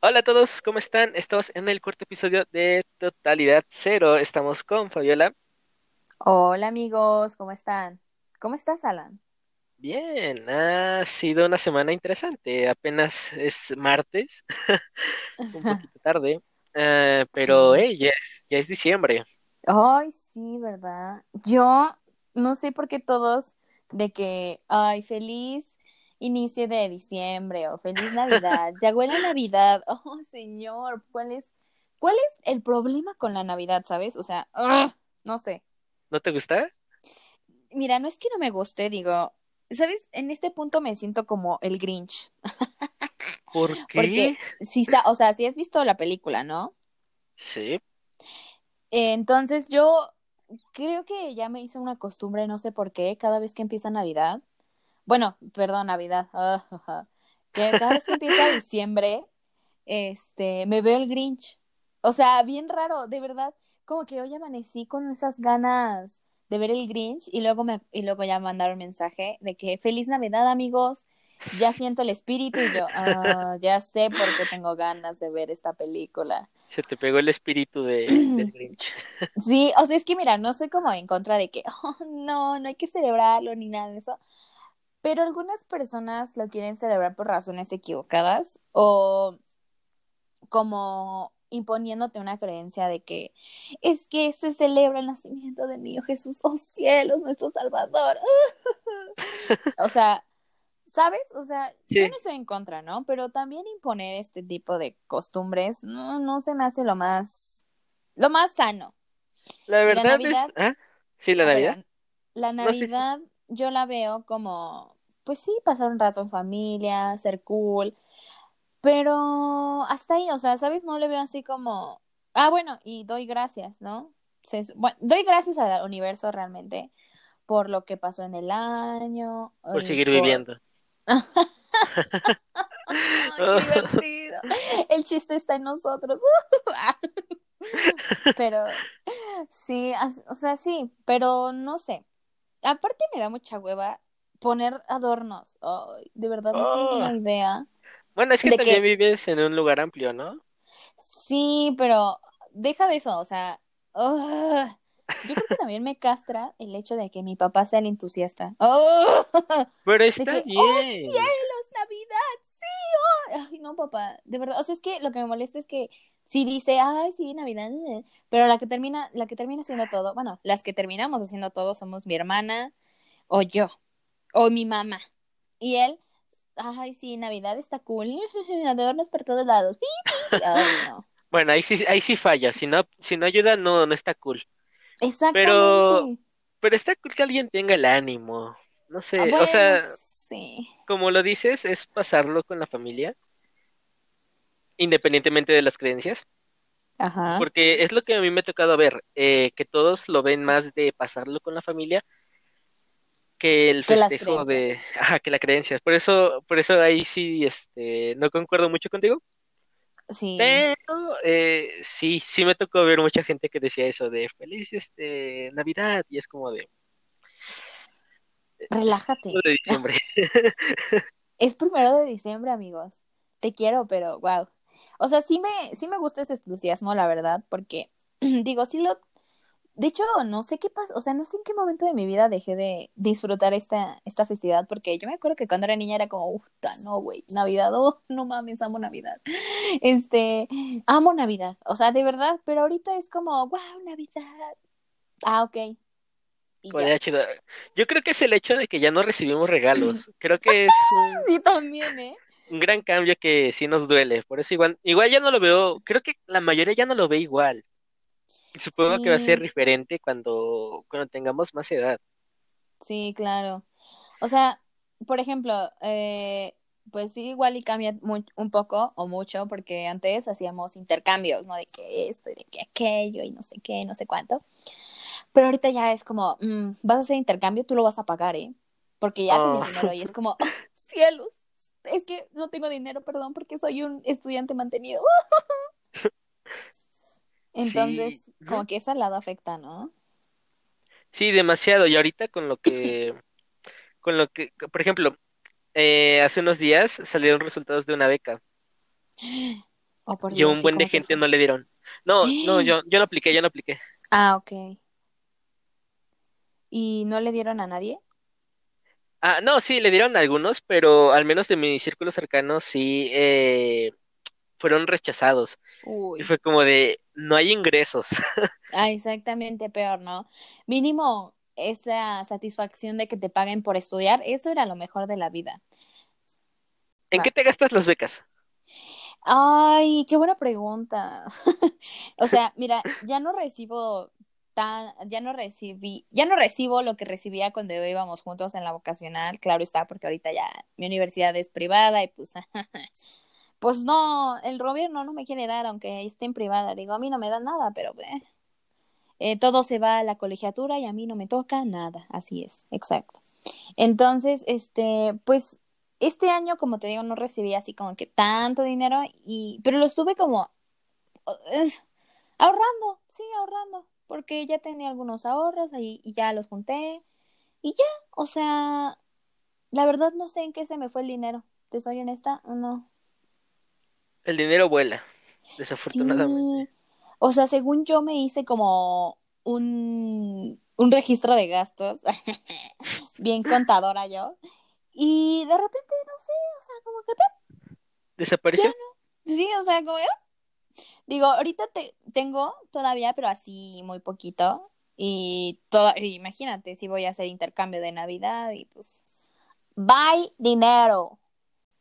Hola a todos, ¿cómo están? Estamos en el cuarto episodio de Totalidad Cero. Estamos con Fabiola. Hola amigos, ¿cómo están? ¿Cómo estás, Alan? Bien, ha sido una semana interesante. Apenas es martes, un poquito tarde, eh, pero Sí. hey, ya es, ya es diciembre. Ay, sí, ¿verdad? Yo no sé por qué todos de que, ay, feliz inicio de diciembre o feliz Navidad. Ya huele Navidad. Oh, señor, ¿cuál es, cuál es el problema con la Navidad, sabes? O sea, ugh, no sé. ¿No te gusta? Mira, no es que no me guste, digo, ¿sabes? En este punto me siento como el Grinch, ¿Por qué? porque sa- o sea, si has visto la película, ¿no? Sí, Entonces yo creo que ya me hice una costumbre, no sé por qué, cada vez que empieza Navidad, bueno, perdón, Navidad, ah, que cada vez que empieza diciembre, este, me veo el Grinch. O sea, bien raro, de verdad, como que hoy amanecí con esas ganas de ver el Grinch y luego me, y luego ya mandaron mensaje de que feliz Navidad, amigos. Ya siento el espíritu y yo, ah, ya sé por qué tengo ganas de ver esta película. se te pegó el espíritu de, del Grinch. Sí, o sea, es que mira, no soy como en contra de que, oh, no, no hay que celebrarlo ni nada de eso, pero algunas personas lo quieren celebrar por razones equivocadas o como imponiéndote una creencia de que es que se celebra el nacimiento del niño Jesús, oh cielos, nuestro Salvador. O sea, ¿sabes? O sea, yo no estoy en contra, ¿no? Pero también imponer este tipo de costumbres no, no se me hace lo más, lo más sano. la verdad es... Navidad ¿Ah? Sí, la Navidad. la, la No, sí, sí. Yo la veo como, pues sí, pasar un rato en familia, ser cool, pero hasta ahí, o sea, ¿sabes? No le veo así como, ah, bueno, y doy gracias, ¿no? Se- bueno, doy gracias al universo realmente por lo que pasó en el año Por y seguir por... viviendo. ¡Ay, qué divertido! El chiste está en nosotros. Pero sí, o sea, sí, pero no sé. Aparte me da mucha hueva poner adornos. De verdad no Oh. una idea Bueno, es que también que vives en un lugar amplio, ¿no? sí, pero deja de eso, o sea. Yo creo que también me castra el hecho de que mi papá sea el entusiasta. ¡Ugh! Pero está que, ¡oh bien. cielos, Navidad! ¡Sí! oh". Ay, no, papá, de verdad, o sea, es que lo que me molesta es que si dice, ay, sí, Navidad, eh", pero la que termina, la que termina haciendo todo, bueno, las que terminamos haciendo todo somos mi hermana o yo. o mi mamá. Y él, ay, sí, Navidad está cool, adornos por todos lados. Ay, no. Bueno, ahí sí, ahí sí falla. Si no, si no ayuda, no, no está cool. Pero, Exactamente. pero está cool que alguien tenga el ánimo. No Ah, sé, o Bueno, sea, sí. como lo dices, es pasarlo con la familia, independientemente de las creencias. Ajá. Porque es lo que a mí me ha tocado ver, eh, que todos lo ven más de pasarlo con la familia que el festejo de, ajá, que la creencia. Por eso, por eso ahí sí, este, no concuerdo mucho contigo. Sí. Pero eh, sí, sí me tocó ver mucha gente que decía eso de feliz este Navidad y es como de es Relájate. de diciembre. Es primero de diciembre, amigos. Te quiero, pero wow. O sea, sí me, sí me gusta ese entusiasmo, la verdad, porque digo, sí lo De hecho, no sé qué pasa, o sea, no sé en qué momento de mi vida dejé de disfrutar esta, esta festividad, porque yo me acuerdo que cuando era niña era como, uff, no, güey, Navidad, oh, no mames, amo Navidad. Este, amo Navidad, o sea, de verdad, pero ahorita es como, wow, Navidad. Ah, ok, chido. Yo creo que es el hecho de que ya no recibimos regalos. Creo que es un, Sí, también, ¿eh? Un gran cambio que sí nos duele. Por eso igual, igual ya no lo veo, creo que la mayoría ya no lo ve igual. Supongo que va a ser diferente cuando, cuando tengamos más edad. sí, claro. O sea, por ejemplo, eh, pues sí, igual y cambia mu- un poco o mucho, porque antes hacíamos intercambios, ¿no? De que esto y de que aquello y no sé qué, no sé cuánto. Pero ahorita ya es como, mm, vas a hacer intercambio, tú lo vas a pagar, ¿eh? Porque ya tienes Oh, dinero y es como, "Oh, cielos, es que no tengo dinero, perdón, porque soy un estudiante mantenido. Entonces, como que ese lado afecta, ¿no? Sí, demasiado. Y ahorita con lo que, con lo que, por ejemplo, eh, hace unos días salieron resultados de una beca. Oh, por Y un Dios, ¿y buen de gente no le dieron. No, no, yo, yo no apliqué, yo no apliqué. Ah, ok. ¿Y no le dieron a nadie? Ah, no, sí, le dieron algunos, pero al menos de mi círculo cercano sí eh, fueron rechazados. Y Uy. fue como de, no hay ingresos. Ah, exactamente peor, ¿no? Mínimo esa satisfacción de que te paguen por estudiar, eso era lo mejor de la vida. ¿En Va. qué te gastas las becas? Ay, qué buena pregunta. O sea, mira, ya no recibo ya no recibí, ya no recibo lo que recibía cuando íbamos juntos en la vocacional, claro está, porque ahorita ya mi universidad es privada y pues, pues no, el gobierno no me quiere dar aunque esté en privada. Digo, a mí no me dan nada, pero eh, todo se va a la colegiatura y a mí no me toca nada. Así es, exacto. Entonces, este, pues este año, como te digo, no recibí así como que tanto dinero y, pero lo estuve como ahorrando, sí, ahorrando, porque ya tenía algunos ahorros ahí y ya los junté y ya, o sea, la verdad no sé en qué se me fue el dinero. Te soy honesta, no. El dinero vuela, desafortunadamente. Sí, o sea, según yo me hice como un, un registro de gastos, bien contadora yo, y de repente, no sé, o sea, como que, ¿Desapareció? sí, o sea, como que, digo, ahorita te, tengo todavía, pero así muy poquito, y todo, imagínate, si voy a hacer intercambio de Navidad, y pues, bye dinero.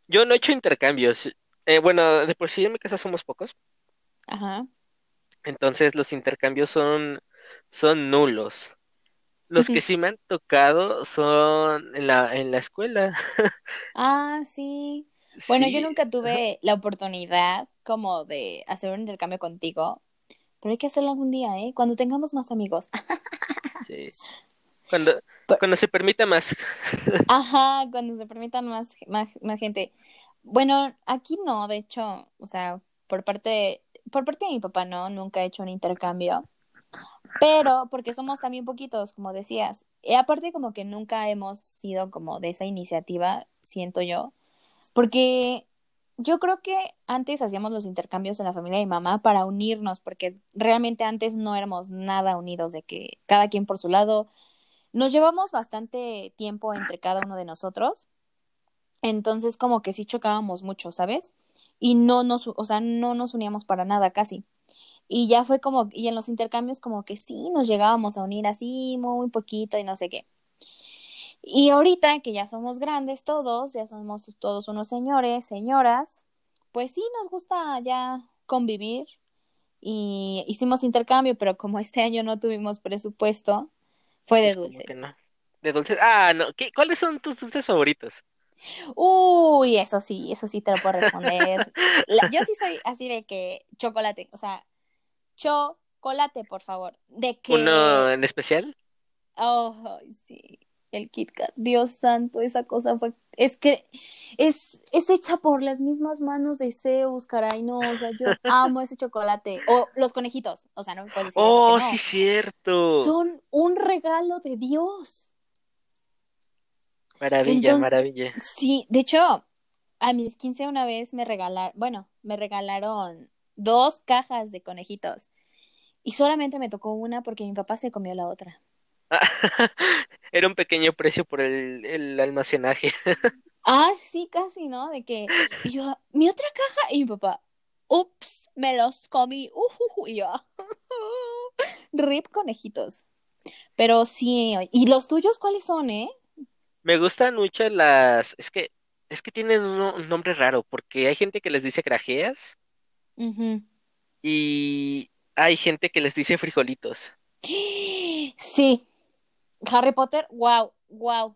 Yo no he hecho intercambios. Eh, bueno, de por sí en mi casa somos pocos, Ajá. entonces los intercambios son, son nulos. Los que sí me han tocado son en la, en la escuela. Ah, sí. Bueno, yo nunca tuve la oportunidad como de hacer un intercambio contigo, pero hay que hacerlo algún día, ¿eh? Cuando tengamos más amigos. sí. Cuando, Pero- cuando se permita más. Ajá, cuando se permitan más, más, más gente. Bueno, aquí no, de hecho, o sea, por parte, por parte de mi papá no, nunca he hecho un intercambio, pero porque somos también poquitos, como decías. Y aparte como que nunca hemos sido como de esa iniciativa, siento yo, porque yo creo que antes hacíamos los intercambios en la familia de mi mamá para unirnos, porque realmente antes no éramos nada unidos, de que cada quien por su lado. Nos llevamos bastante tiempo entre cada uno de nosotros, entonces como que sí chocábamos mucho, ¿sabes? Y no nos, o sea, no nos uníamos para nada casi. Y ya fue como, y en los intercambios como que sí nos llegábamos a unir así muy poquito y no sé qué. Y ahorita que ya somos grandes todos, ya somos todos unos señores, señoras, pues sí nos gusta ya convivir y hicimos intercambio, pero como este año no tuvimos presupuesto, fue de Pues dulces. no. De dulces. Ah, no. ¿Qué, cuáles son tus dulces favoritos? Uy, eso sí, eso sí te lo puedo responder. La- yo sí soy así de que chocolate, o sea, chocolate, por favor. De que, ¿Uno en especial? oh, sí, el Kit Kat, Dios santo, esa cosa fue, es que es, es hecha por las mismas manos de Zeus, caray, no, o sea, yo amo ese chocolate. O los conejitos, o sea, no me puedes decir Oh, no. sí, cierto. Son un regalo de Dios. Maravilla, Entonces, maravilla. Sí, de hecho, a mis 15 una vez me regalaron, bueno, me regalaron dos cajas de conejitos y solamente me tocó una porque mi papá se comió la otra. Era un pequeño precio por el, el almacenaje. Ah, sí, casi, ¿no? De que, y yo, mi otra caja y mi papá, ups, me los comí, ujuju, y yo, rip conejitos. Pero sí, ¿y los tuyos cuáles son, eh? Me gustan mucho las... Es que, es que tienen un, un nombre raro, porque hay gente que les dice grajeas y hay gente que les dice frijolitos. Sí, Harry Potter, wow, wow,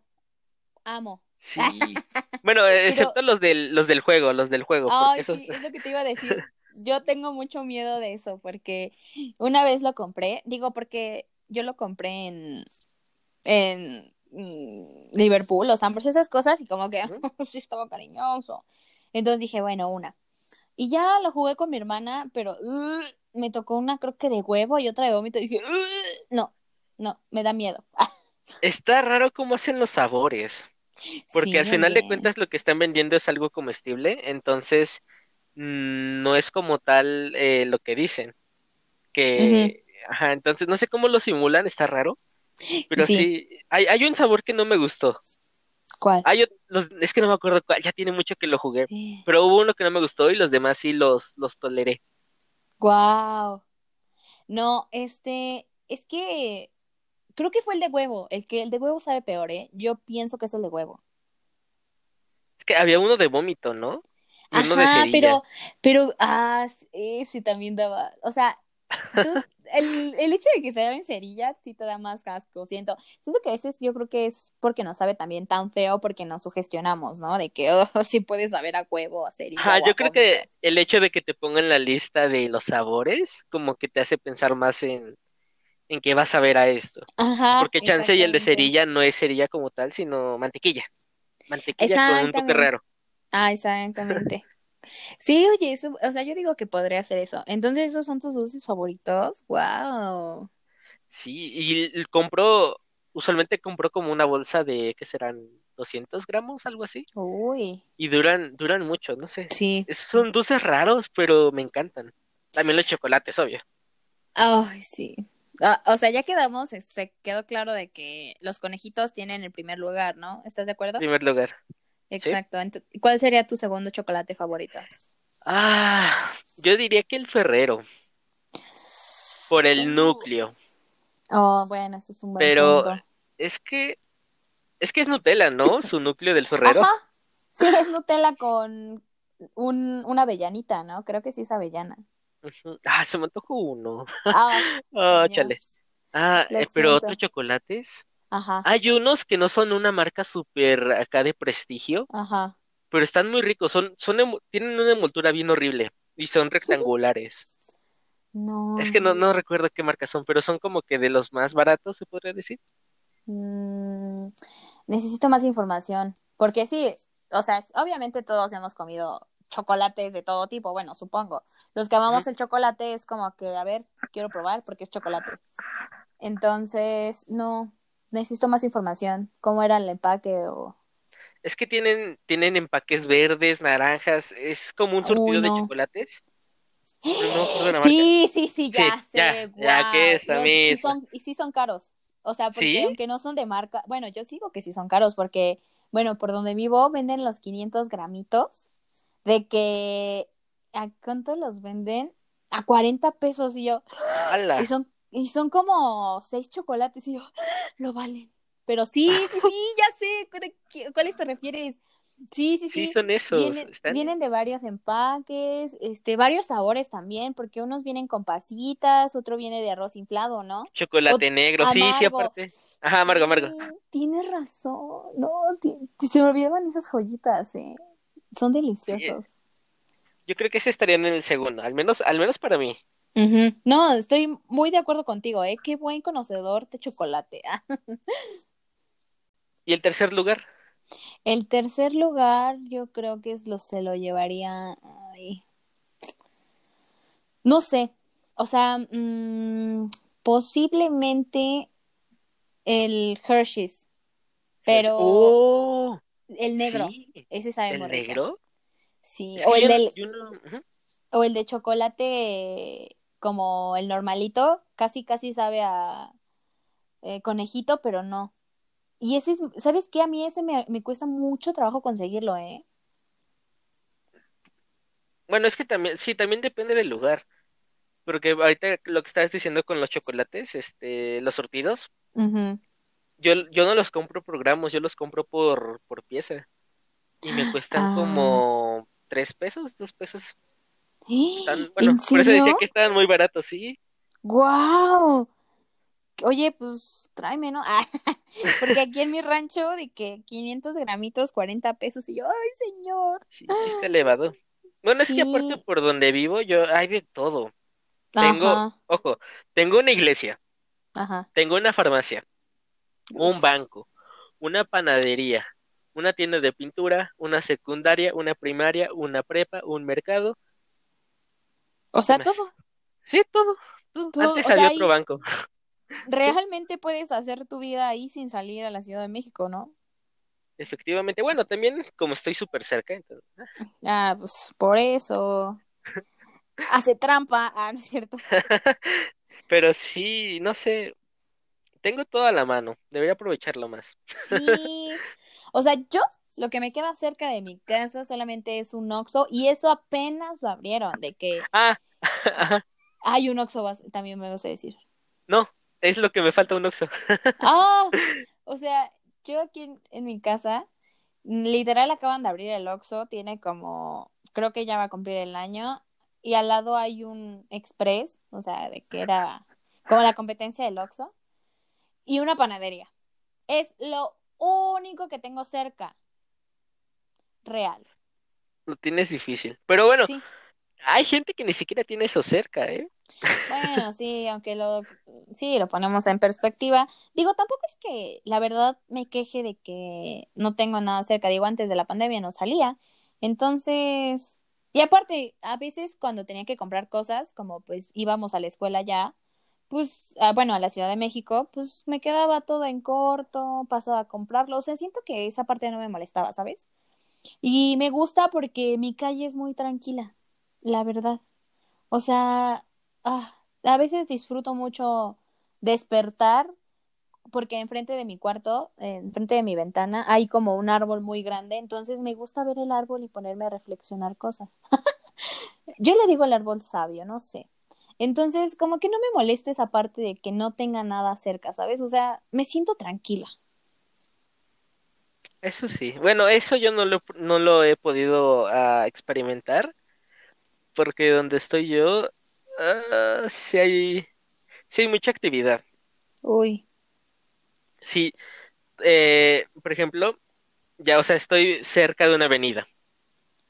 amo. Sí. Bueno, excepto Pero, los del, los del juego, los del juego, porque ay, esos... sí, es lo que te iba a decir. Yo tengo mucho miedo de eso porque una vez lo compré, digo porque yo lo compré en, en mm, Liverpool, los Ambros, esas cosas y como que sí estaba cariñoso. Entonces dije, bueno, una. Y ya lo jugué con mi hermana, pero uh, me tocó una creo que de huevo y otra de vómito y dije, "Uh, no, no, me da miedo. Está raro cómo hacen los sabores, porque Sí, al final de cuentas lo que están vendiendo es algo comestible, entonces mm, no es como tal eh, lo que dicen. Que, ajá, entonces no sé cómo lo simulan, está raro. Pero Sí. sí, hay, hay un sabor que no me gustó. ¿Cuál? Hay, los- es que no me acuerdo cuál, ya tiene mucho que lo jugué. Pero hubo uno que no me gustó y los demás sí los, los toleré. Guau. No, este, es que creo que fue el de huevo, el que el de huevo sabe peor, ¿eh? Yo pienso que es el de huevo. Es que había uno de vómito, ¿no? Y uno de cerilla. pero, pero, ah, sí, también daba, o sea, tú, el, el hecho de que se en cerilla sí te da más casco, siento, siento que a veces yo creo que es porque no sabe también tan feo porque nos sugestionamos, ¿no? De que, oh, sí puede saber a huevo, a cerilla Ajá, o a yo creo que el hecho de que te pongan la lista de los sabores, como que te hace pensar más en, en qué vas a ver a esto. Ajá, Porque chance y el de cerilla no es cerilla como tal, sino mantequilla. Mantequilla con un toque raro. Ah, exactamente. Sí, oye, eso, o sea, yo digo que podría hacer eso. Entonces, ¿esos son tus dulces favoritos? Wow. Sí, y compro, usualmente compro como una bolsa de, ¿qué serán? 200 gramos, algo así. Uy, Y duran, duran mucho, no sé. sí. Esos son dulces raros, pero me encantan. También los chocolates, obvio. Ay, sí. Ah, o sea, ya quedamos, se quedó claro de que los conejitos tienen el primer lugar, ¿no? ¿Estás de acuerdo? Primer lugar. Exacto. Ent- ¿Cuál sería tu segundo chocolate favorito? Ah, yo diría que el Ferrero, por el núcleo. Oh, bueno, eso es un buen Pero punto. es que, es que es Nutella, ¿no? Su núcleo del Ferrero. Ajá. Sí, es Nutella con un, una avellanita, ¿no? Creo que sí es avellana. Ah, se me antojó uno. Ah, señor. chale. Ah, eh, pero otros chocolates. Ajá, Hay unos que no son una marca súper acá de prestigio, ajá. pero están muy ricos. Son, son, tienen una envoltura bien horrible y son rectangulares. No. Es que no, no recuerdo qué marca son, pero son como que de los más baratos, se podría decir. Mm, necesito más información. Porque sí, o sea, obviamente todos hemos comido chocolates de todo tipo, bueno, supongo. Los que amamos el chocolate es como que, a ver, quiero probar porque es chocolate. Entonces, no, necesito más información. ¿Cómo era el empaque o...? Es que tienen, tienen empaques verdes, naranjas, es como un Uy, surtido de chocolates. No. Sí, sí, sí, ya Sí, sé, ya, ya que esa Los- y misma. son, y sí son caros. O sea, porque ¿Sí? aunque no son de marca, bueno, yo sí digo que sí son caros porque, bueno, por donde vivo venden los 500 gramitos de que, ¿a cuánto los venden? A 40 pesos y yo, ¡Hala! y son, y son como seis chocolates y yo, lo valen. Pero sí, sí, sí, ya sé, ¿de qué- ¿cuáles te refieres? Sí, sí, Sí, sí. son esos. Vienen, Están... vienen de varios empaques, este, varios sabores también, porque unos vienen con pasitas, otro viene de arroz inflado, ¿no? Chocolate negro, sí, sí, aparte. Ajá, amargo, amargo. Sí, tienes razón. No, se me olvidaban esas joyitas, eh. Son deliciosos. Yo creo que ese estaría en el segundo, al menos, al menos para mí. No, estoy muy de acuerdo contigo, eh. Qué buen conocedor de chocolate. Ah. ¿Y el tercer lugar? El tercer lugar, yo creo que es lo se lo llevaría. ay. No sé. O sea, mm, posiblemente el Hershey's. Pero ¡Oh! El negro. Sí, Ese sabe ¿el rico. negro? Sí. Es O el yo, del, yo no- ujú. o el de chocolate como el normalito. Casi, casi sabe a eh, conejito, pero no. Y ese es, ¿sabes qué? A mí ese me, me cuesta mucho trabajo conseguirlo, ¿eh? Bueno, es que también, sí, también depende del lugar. Porque ahorita lo que estabas diciendo con los chocolates, este, los surtidos, Ujú. Yo, yo no los compro por gramos, yo los compro por, por pieza. Y me cuestan Ah. como tres pesos, dos pesos. Están, bueno, ¿En por eso decía que estaban muy baratos, sí. ¡Guau! Oye, pues tráeme, ¿no? Ah, porque aquí en mi rancho de que 500 gramitos, 40 pesos y yo, ¡ay, señor! Sí, sí está elevado. Bueno, es que aparte por donde vivo, yo hay de todo. Tengo, Ajá, ojo, tengo una iglesia, ajá. tengo una farmacia, un banco, una panadería, una tienda de pintura, una secundaria, una primaria, una prepa, un mercado. O sea, todo. Sí, todo, todo. Todo, Antes o había otro banco. Realmente puedes hacer tu vida ahí sin salir a la Ciudad de México, ¿no? efectivamente. Bueno, también como estoy súper cerca, entonces. Ah, pues por eso. Hace trampa. Ah, no es cierto. Pero sí, no sé. Tengo toda la mano. Debería aprovecharlo más. Sí. O sea, yo lo que me queda cerca de mi casa solamente es un Oxxo y eso apenas lo abrieron, de que Ah, ajá. hay un Oxxo, también me vas a decir. No, es lo que me falta un Oxxo. Ah, o sea, yo aquí en, en mi casa, literal acaban de abrir el Oxxo, tiene como, creo que ya va a cumplir el año, y al lado hay un Express, o sea, de que era como la competencia del Oxxo, y una panadería. Es lo único que tengo cerca. Real. Lo tienes difícil. Pero bueno, Sí. hay gente que ni siquiera tiene eso cerca, ¿eh? Bueno, sí, aunque lo, sí, lo ponemos en perspectiva. Digo, tampoco es que la verdad me queje de que no tengo nada cerca. Digo, antes de la pandemia no salía. Entonces, y aparte, a veces cuando tenía que comprar cosas, como pues íbamos a la escuela ya, pues, ah, bueno, a la Ciudad de México, pues me quedaba todo en corto, pasaba a comprarlo. O sea, siento que esa parte no me molestaba, ¿sabes? Y me gusta porque mi calle es muy tranquila, la verdad. O sea, ah, a veces disfruto mucho despertar porque enfrente de mi cuarto, enfrente de mi ventana, hay como un árbol muy grande, entonces me gusta ver el árbol y ponerme a reflexionar cosas. Yo le digo el árbol sabio, no sé. Entonces, como que no me molesta esa parte de que no tenga nada cerca, ¿sabes? O sea, me siento tranquila. Eso sí. Bueno, eso yo no lo, no lo he podido ah, experimentar, porque donde estoy yo, ah, sí hay, sí hay mucha actividad. Uy, Sí, eh, por ejemplo, ya, o sea, estoy cerca de una avenida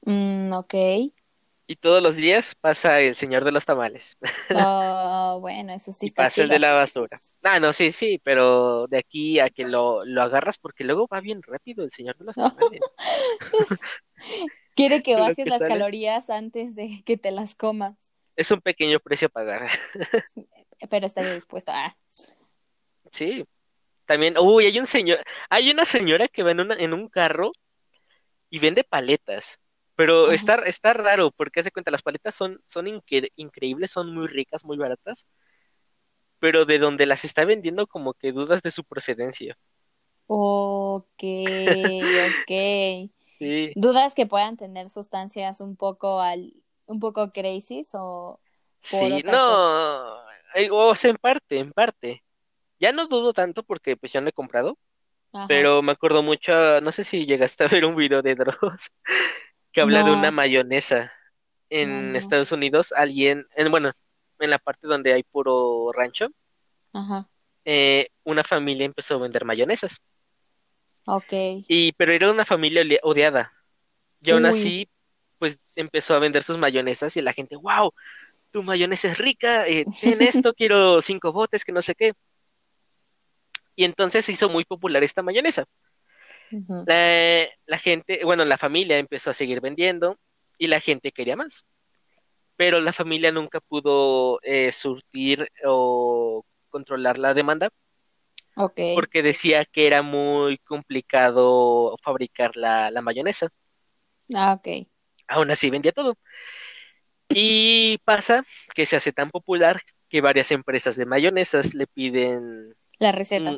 mm, ok. Y todos los días pasa el señor de los tamales Oh, bueno, eso sí y está pasa el de la basura. Ah, no, sí, sí, pero de aquí a que lo, lo agarras, porque luego va bien rápido el señor de los tamales. Quiere que bajes que las sales- calorías antes de que te las comas, Es un pequeño precio a pagar. pero estaría dispuesto a... Sí. También, uy, hay un señor, hay una señora que va en, una, en un carro y vende paletas. Pero Ajá. está, está raro, porque hace cuenta, las paletas son, son incre- increíbles, son muy ricas, muy baratas, pero de donde las está vendiendo como que dudas de su procedencia. Ok, ok. Sí, ¿Dudas que puedan tener sustancias un poco al, un poco crazy o sí, no, eh, o sea, en parte, en parte. Ya no dudo tanto porque pues ya no he comprado, Ajá. pero me acuerdo mucho, no sé si llegaste a ver un video de Dross que habla de una mayonesa en no. Estados Unidos, alguien, en, bueno, en la parte donde hay puro rancho, Ajá. eh, una familia empezó a vender mayonesas. Ok. Y, pero era una familia odiada. Y aún Uy. así, pues empezó a vender sus mayonesas y la gente, wow, tu mayonesa es rica, eh, ten esto, quiero cinco botes, que no sé qué. Y entonces se hizo muy popular esta mayonesa. La, la gente, bueno, la familia empezó a seguir vendiendo y la gente quería más. Pero la familia nunca pudo eh, surtir o controlar la demanda Ok. porque decía que era muy complicado fabricar la, la mayonesa. Ah, ok. Aún así vendía todo. Y pasa que se hace tan popular que varias empresas de mayonesas le piden La receta.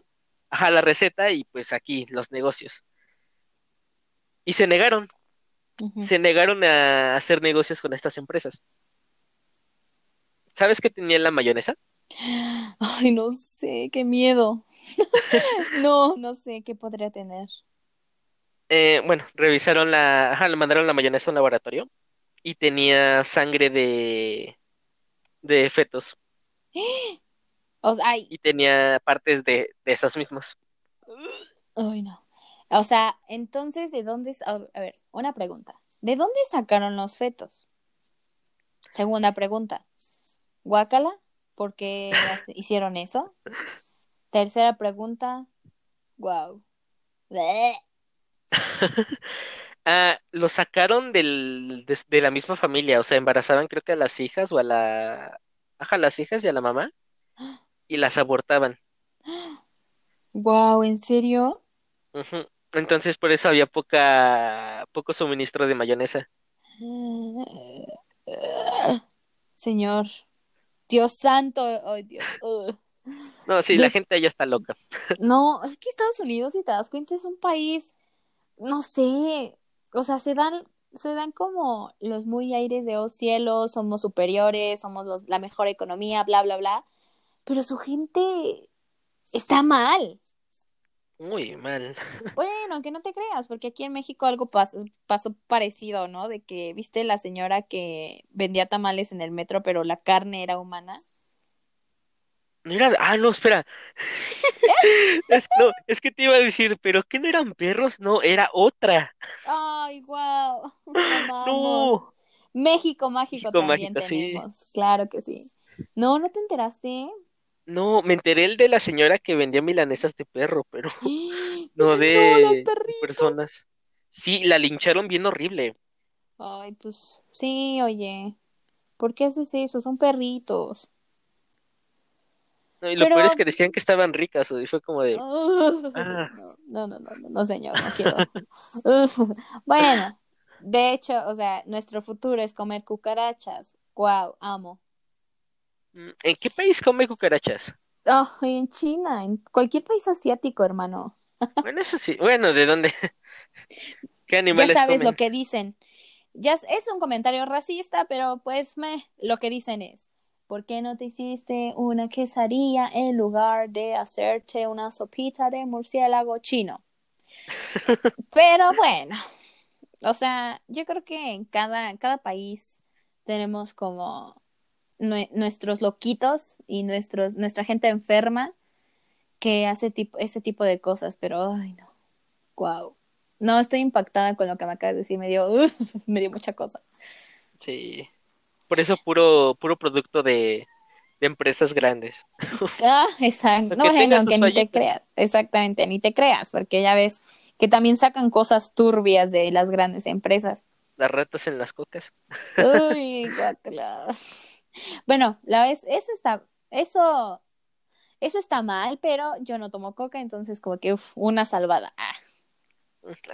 Ajá, la receta y pues aquí los negocios. Y se negaron, se negaron a hacer negocios con estas empresas. ¿Sabes qué tenía la mayonesa? Ay, no sé, qué miedo. No, no sé qué podría tener. Eh, bueno, revisaron la, ajá, le mandaron la mayonesa a un laboratorio y tenía sangre de, de fetos O sea, ay, y tenía partes de, de esos mismos. ay, no. O sea, entonces, ¿de dónde? A ver, una pregunta. ¿De dónde sacaron los fetos? Segunda pregunta. ¿Guácala? ¿Por qué hicieron eso? Tercera pregunta. Wow. Ah, lo sacaron del, de, de la misma familia, o sea, embarazaban creo que a las hijas o a la, ajá, a las hijas y a la mamá y las abortaban. Wow, ¿en serio? Entonces por eso había poca, poco suministro de mayonesa. Señor, Dios santo, Dios. No, sí, De- la gente allá está loca. No, es que Estados Unidos, si te das cuenta, es un país, no sé, o sea, se dan, se dan como los muy aires de oh cielos, somos superiores, somos los- la mejor economía, bla, bla, bla, pero su gente está mal. Muy mal. Bueno, que no te creas, porque aquí en México algo pasó, pasó parecido, ¿no? De que viste la señora que vendía tamales en el metro, pero la carne era humana. No era... Ah, no, espera. Es, no, es que te iba a decir, pero que no eran perros, no, era otra. Ay, wow. No. México mágico México también mágico, sí. tenemos, claro que sí. No, ¿no te enteraste? No, me enteré el de la señora que vendía milanesas de perro, pero No, de personas. Sí, la lincharon bien horrible. Ay, pues sí, oye, ¿por qué haces eso? Son perritos. No, y lo Pero- peor es que decían que estaban ricas, y fue como de, Ah. No, no, no, no, no, señor, no quiero. Bueno, de hecho, o sea, nuestro futuro es comer cucarachas. Wow, amo. "Mm, ¿en qué país come cucarachas? Oh, en China, en cualquier país asiático, hermano. Bueno, eso sí, bueno, ¿de dónde? ¿Qué Ya animales sabes comen? lo que dicen. Ya es, un comentario racista, pero pues me, lo que dicen es, ¿por qué no te hiciste una quesadilla en lugar de hacerte una sopita de murciélago chino? Pero bueno, o sea, yo creo que en cada, cada país tenemos como nuestros loquitos y nuestros, nuestra gente enferma que hace tipo, ese tipo de cosas, pero ay no, wow. No, estoy impactada con lo que me acabas de decir, me dio, me dio mucha cosa. Sí, por eso puro, puro producto de, de empresas grandes. Ah, exacto. No, Que tenga bueno, sus que ni te creas, exactamente, ni te creas, porque ya ves que también sacan cosas turbias de las grandes empresas. Las ratas en las cocas. Uy, guácala. Bueno, la vez, eso está, eso, eso está mal, pero yo no tomo coca, entonces como que uf, una salvada. Ah.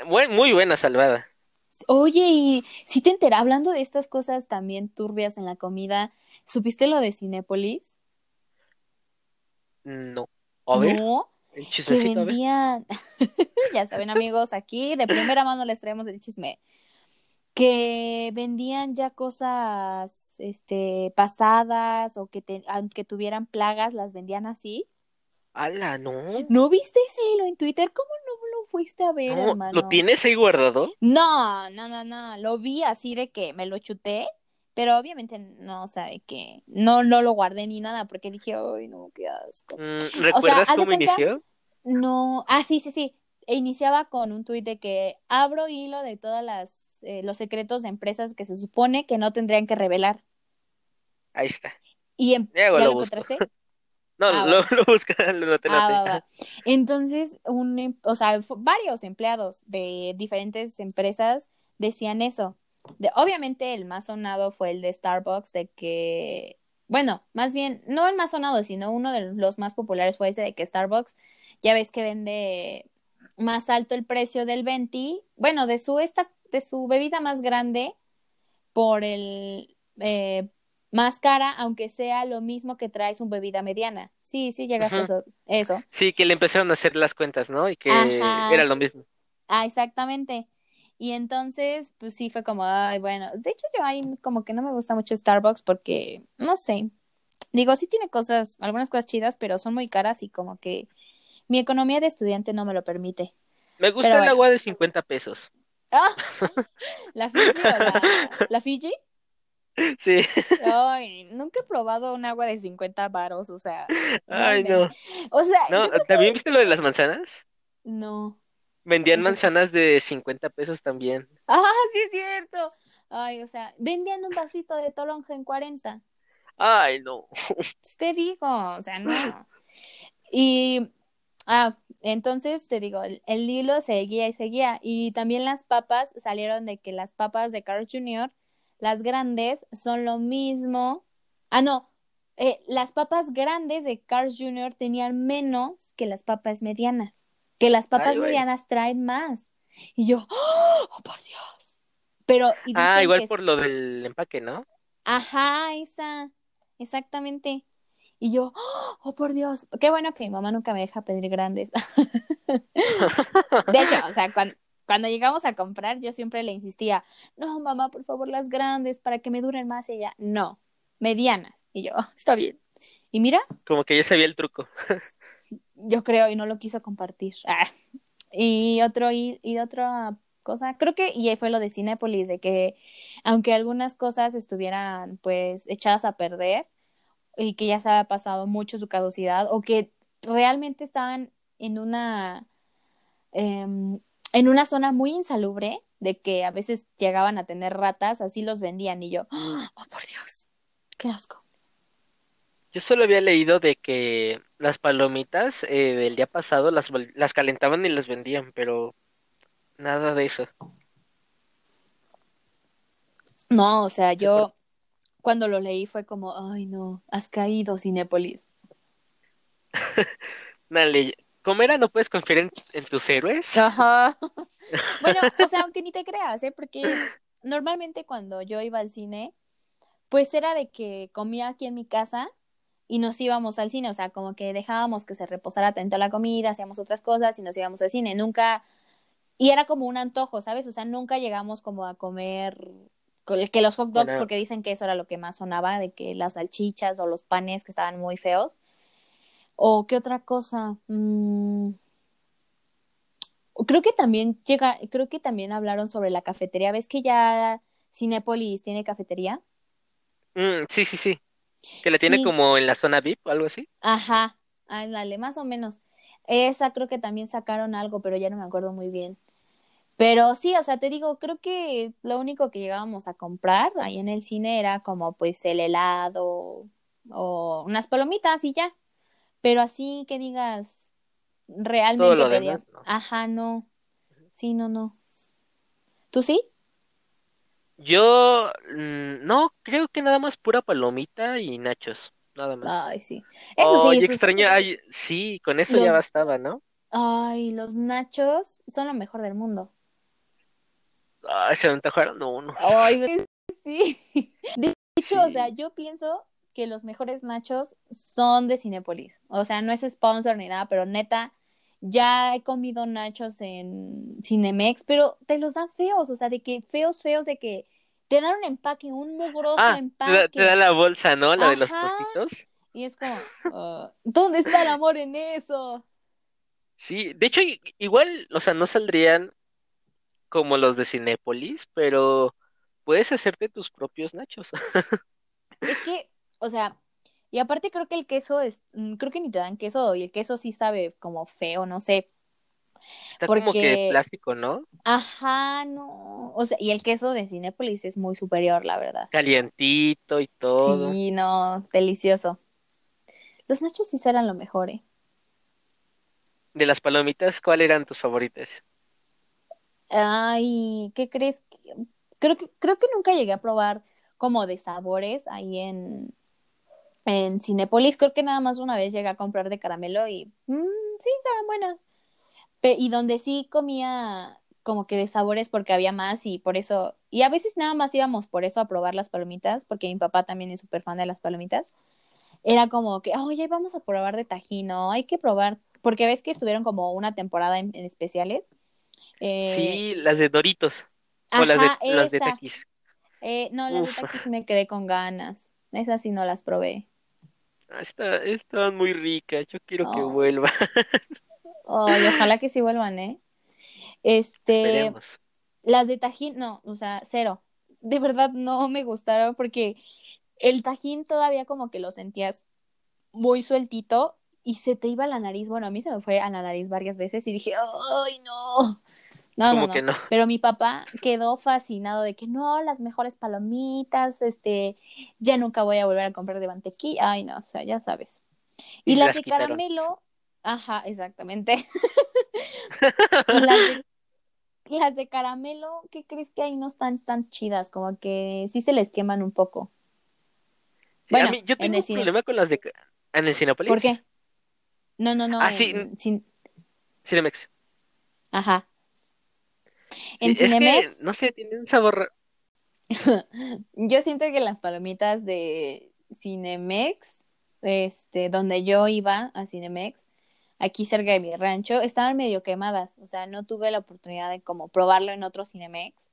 Muy buena salvada. Oye, y si te enteras, hablando de estas cosas también turbias en la comida, ¿supiste lo de Cinépolis? No. A ver, No, el que vendían, ya saben amigos, aquí de primera mano les traemos el chisme, que vendían ya cosas, este, pasadas o que te- aunque tuvieran plagas, las vendían así. Ala, no. ¿No viste ese hilo en Twitter? ¿Cómo no lo fuiste a ver, No, hermano? ¿lo tienes ahí guardado? No, no, no, no, lo vi así de que me lo chuté, pero obviamente no, o sea, de que no, no lo guardé ni nada porque dije, ay, no, qué asco. Mm, ¿Recuerdas haz de cómo cuenta- inició? No, ah, sí, sí, sí. E iniciaba con un tuit de que abro hilo de todas las eh, los secretos de empresas que se supone que no tendrían que revelar. Ahí está. Y em- Luego ¿ya lo lo encontraste? No, Ah, lo, lo noté, Ah, noté. va, va. Entonces, un, em- o sea, varios empleados de diferentes empresas decían eso. De, obviamente el más sonado fue el de Starbucks, de que, bueno, más bien, no el más sonado, sino uno de los más populares fue ese de que Starbucks, ya ves que vende más alto el precio del venti, bueno, de su esta, de su bebida más grande por el eh, más cara, aunque sea lo mismo que traes un bebida mediana. Sí, sí, llegaste a eso. eso. Sí, que le empezaron a hacer las cuentas, ¿no? Y que Ajá. era lo mismo. Ah, exactamente. Y entonces, pues sí fue como, ay, bueno, de hecho yo ahí como que no me gusta mucho Starbucks porque, no sé, digo, sí tiene cosas, algunas cosas chidas, pero son muy caras y como que mi economía de estudiante no me lo permite. Me gusta Pero el bueno. agua de 50 pesos. Ah, ¿la Fiji o la, la Fiji? Sí. Ay, nunca he probado un agua de 50 varos, o sea, Ay, no. O sea, No, ¿también viste lo de las manzanas? no. Vendían manzanas de 50 pesos también. Ah, sí es cierto. Ay, o sea, vendían un vasito de toronja en 40. Ay, no. Te digo, o sea, no. Y, ah, entonces te digo, el, el hilo seguía y seguía. Y también las papas salieron de que las papas de Carl Jr., las grandes, son lo mismo. Ah, no, eh, las papas grandes de Carl Jr. tenían menos que las papas medianas. que las papas Ay, medianas traen más. Y yo, oh, por Dios. Pero, y Ah, igual que- por lo del empaque, ¿no? Ajá, esa, exactamente. Y yo, oh, por Dios, qué bueno que mi mamá nunca me deja pedir grandes. De hecho, o sea, cuando, cuando llegamos a comprar, yo siempre le insistía, no, mamá, por favor, las grandes para que me duren más. Y ella, no, medianas. Y yo, "Ah, está bien. Y mira, Como que ya sabía el truco. yo creo, y no lo quiso compartir. Ah. Y otro, y, y otra cosa, creo que, y ahí fue lo de Cinépolis, de que aunque algunas cosas estuvieran pues echadas a perder y que ya se había pasado mucho su caducidad, o que realmente estaban en una em, en una zona muy insalubre, de que a veces llegaban a tener ratas, así los vendían, y yo, oh por Dios, qué asco. Yo solo había leído de que las palomitas eh, del día pasado las, las calentaban y las vendían, pero nada de eso. No, o sea, yo cuando lo leí fue como, ay no, has caído, Cinépolis. Dale, ¿cómo era? ¿No puedes confiar en, en tus héroes? Ajá. Bueno, o sea, aunque ni te creas, ¿eh? Porque normalmente cuando yo iba al cine, pues era de que comía aquí en mi casa y nos íbamos al cine, o sea, como que dejábamos que se reposara tanto la comida, hacíamos otras cosas y nos íbamos al cine. Nunca, y era como un antojo, ¿sabes? O sea, nunca llegamos como a comer co- que los hot dogs, Bueno. porque dicen que eso era lo que más sonaba, de que las salchichas o los panes que estaban muy feos. O qué otra cosa. Mm, Creo que también llega, creo que también hablaron sobre la cafetería. ¿Ves que ya Cinépolis tiene cafetería? Mm, sí, sí, sí. Que la tiene como en la zona VIP o algo así. Ajá, ándale, más o menos. Esa creo que también sacaron algo, pero ya no me acuerdo muy bien. Pero sí, o sea, te digo, creo que lo único que llegábamos a comprar ahí en el cine era como pues el helado o unas palomitas y ya. Pero así que digas realmente Todo lo pedía- demás, no. Ajá, no. Sí, no, no. ¿Tú sí? Yo, mm, no, creo que nada más pura palomita y nachos, nada más. Ay, sí. Eso sí, sus- extraño, ay, sí, con eso ya bastaba, ¿no? Ay, los nachos son lo mejor del mundo. Ay, se me antojaron uno. Ay, sí. De hecho, o sea, yo pienso que los mejores nachos son de Cinépolis. O sea, no es sponsor ni nada, pero neta, ya he comido nachos en Cinemex, pero te los dan feos, o sea, de que feos, feos, de que te dan un empaque, un mugroso Ah, empaque. te da la bolsa, ¿no? La de los tostitos. Y es como, ah, ¿dónde está el amor en eso? Sí, de hecho, igual, o sea, no saldrían como los de Cinépolis, pero puedes hacerte tus propios nachos. Es que, o sea, y aparte creo que el queso es, mm, creo que ni te dan queso y el queso sí sabe como feo, no sé. Está como que plástico, ¿no? Ajá, no. O sea, y el queso de Cinépolis es muy superior, la verdad. Calientito y todo. Sí, no, delicioso. Los nachos sí serán lo mejor, ¿eh? De las palomitas, ¿cuál eran tus favoritas? Ay, ¿qué crees? Creo que, creo que nunca llegué a probar como de sabores ahí en, en Cinépolis. Creo que nada más una vez llegué a comprar de caramelo y mm, sí, estaban buenas. Y donde sí comía como que de sabores porque había más y por eso, y a veces nada más íbamos por eso a probar las palomitas, porque mi papá también es súper fan de las palomitas. Era como que, oye, vamos a probar de Tajín, ¿no? Hay que probar, porque ves que estuvieron como una temporada en especiales. Eh, Sí, las de Doritos. O las Ajá, de, las de. Takis. Eh, no, las Uf. de Takis me quedé con ganas. Esas sí no las probé. Ah, está- estaban muy ricas. Yo quiero que Oh. vuelva. Ay, ojalá que sí vuelvan, ¿eh? Este, Esperemos. las de Tajín, no, o sea, cero. De verdad no me gustaron porque el Tajín todavía como que lo sentías muy sueltito y se te iba a la nariz. Bueno, a mí se me fue a la nariz varias veces y dije, ay, no. No, no, no. que no. Pero mi papá quedó fascinado de que no, las mejores palomitas, este, ya nunca voy a volver a comprar de mantequilla. Ay, no, o sea, ya sabes. Y, Y las las de quitaron. caramelo, ajá, exactamente. y las de, las de caramelo, ¿qué crees que ahí no están tan chidas? Como que sí se les queman un poco. Sí, a Bueno, mí, yo en tengo un cine. problema con las de... ¿En el? ¿Por qué? No, no, no. Ah, sí, en- sin- Cinemex. Ajá. En Sí, es que, Cinemex, no sé, tiene un sabor. yo siento que las palomitas de Cinemex, este, donde yo iba a Cinemex, aquí cerca de mi rancho, estaban medio quemadas. O sea, no tuve la oportunidad de como probarlo en otro Cinemex.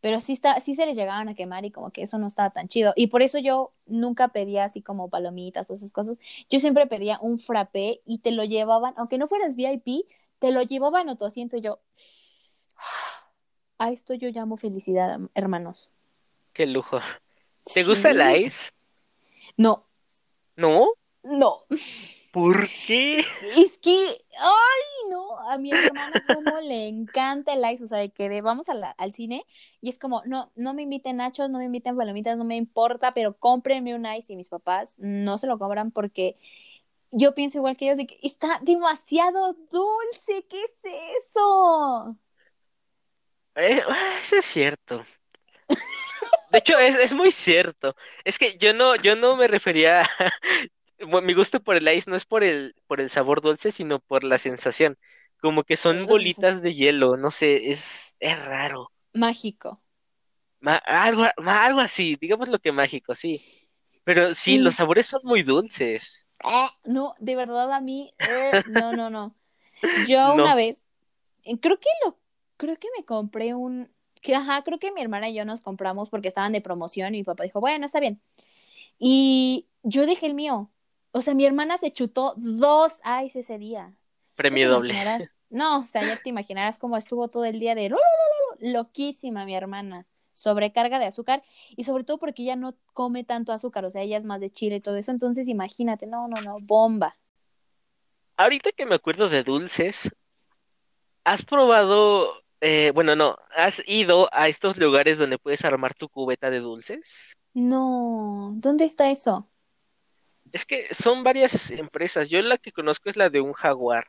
Pero sí, está, sí se les llegaban a quemar y como que eso no estaba tan chido. Y por eso yo nunca pedía así como palomitas o esas cosas. Yo siempre pedía un frappé y te lo llevaban, aunque no fueras VIP, te lo llevaban a tu asiento y yo... A esto yo llamo felicidad, hermanos. Qué lujo. ¿Te gusta el ice? No, ¿No? no. ¿Por qué? Es que, ay, no, a mi hermana como le encanta el ice, o sea, de que de- vamos a la- al cine y es como, no, no me inviten nachos, no me inviten palomitas, no me importa, pero cómprenme un ice y mis papás no se lo compran porque yo pienso igual que ellos de que está demasiado dulce, ¿qué es eso? Eh, ah, eso es cierto. De hecho, es, es muy cierto. Es que yo no, yo no me refería a... Bueno, mi gusto por el ice no es por el, por el sabor dulce, sino por la sensación. Como que son bolitas de hielo, no sé, es, es raro. Mágico. Ma- algo, ma- algo así, digamos lo que mágico, sí. Pero sí, Sí. los sabores son muy dulces. Eh, no, de verdad a mí, eh, no, no, no. Yo No. una vez, eh, creo que lo, creo que me compré un, que ajá, creo que mi hermana y yo nos compramos porque estaban de promoción y mi papá dijo, bueno, está bien. Y yo dejé el mío. O sea, mi hermana se chutó dos ice ese día. Premio doble. No, o sea, ya te imaginarás cómo estuvo todo el día de "Lo, lo, lo, lo", loquísima mi hermana, sobrecarga de azúcar y sobre todo porque ella no come tanto azúcar, o sea, ella es más de chile y todo eso, entonces imagínate, no, no, no, bomba. Ahorita que me acuerdo de dulces, ¿has probado, eh, bueno, no, has ido a estos lugares donde puedes armar tu cubeta de dulces? No, ¿dónde está eso? Es que son varias empresas. Yo la que conozco es la de un jaguar,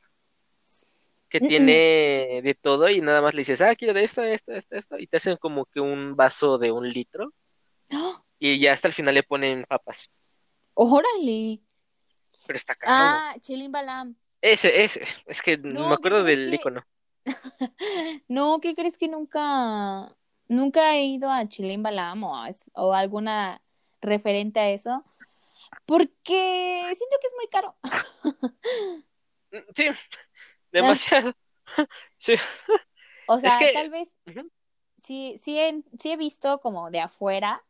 que Mm, mm. tiene de todo y nada más le dices, ah, quiero de esto, esto, esto, esto, y te hacen como que un vaso de un litro ¡Ah! y ya hasta el final le ponen papas. ¡Órale! Pero está caro. Ah, Chilim Balam. Ese, ese, es que No, me ¿qué acuerdo del que- icono. No, ¿qué crees que nunca, nunca he ido a Chilim Balam o, a es- o alguna referente a eso? Porque siento que es muy caro. Mm, Sí, demasiado. Sí. O sea, que- tal vez sí, sí he, sí he visto como de afuera,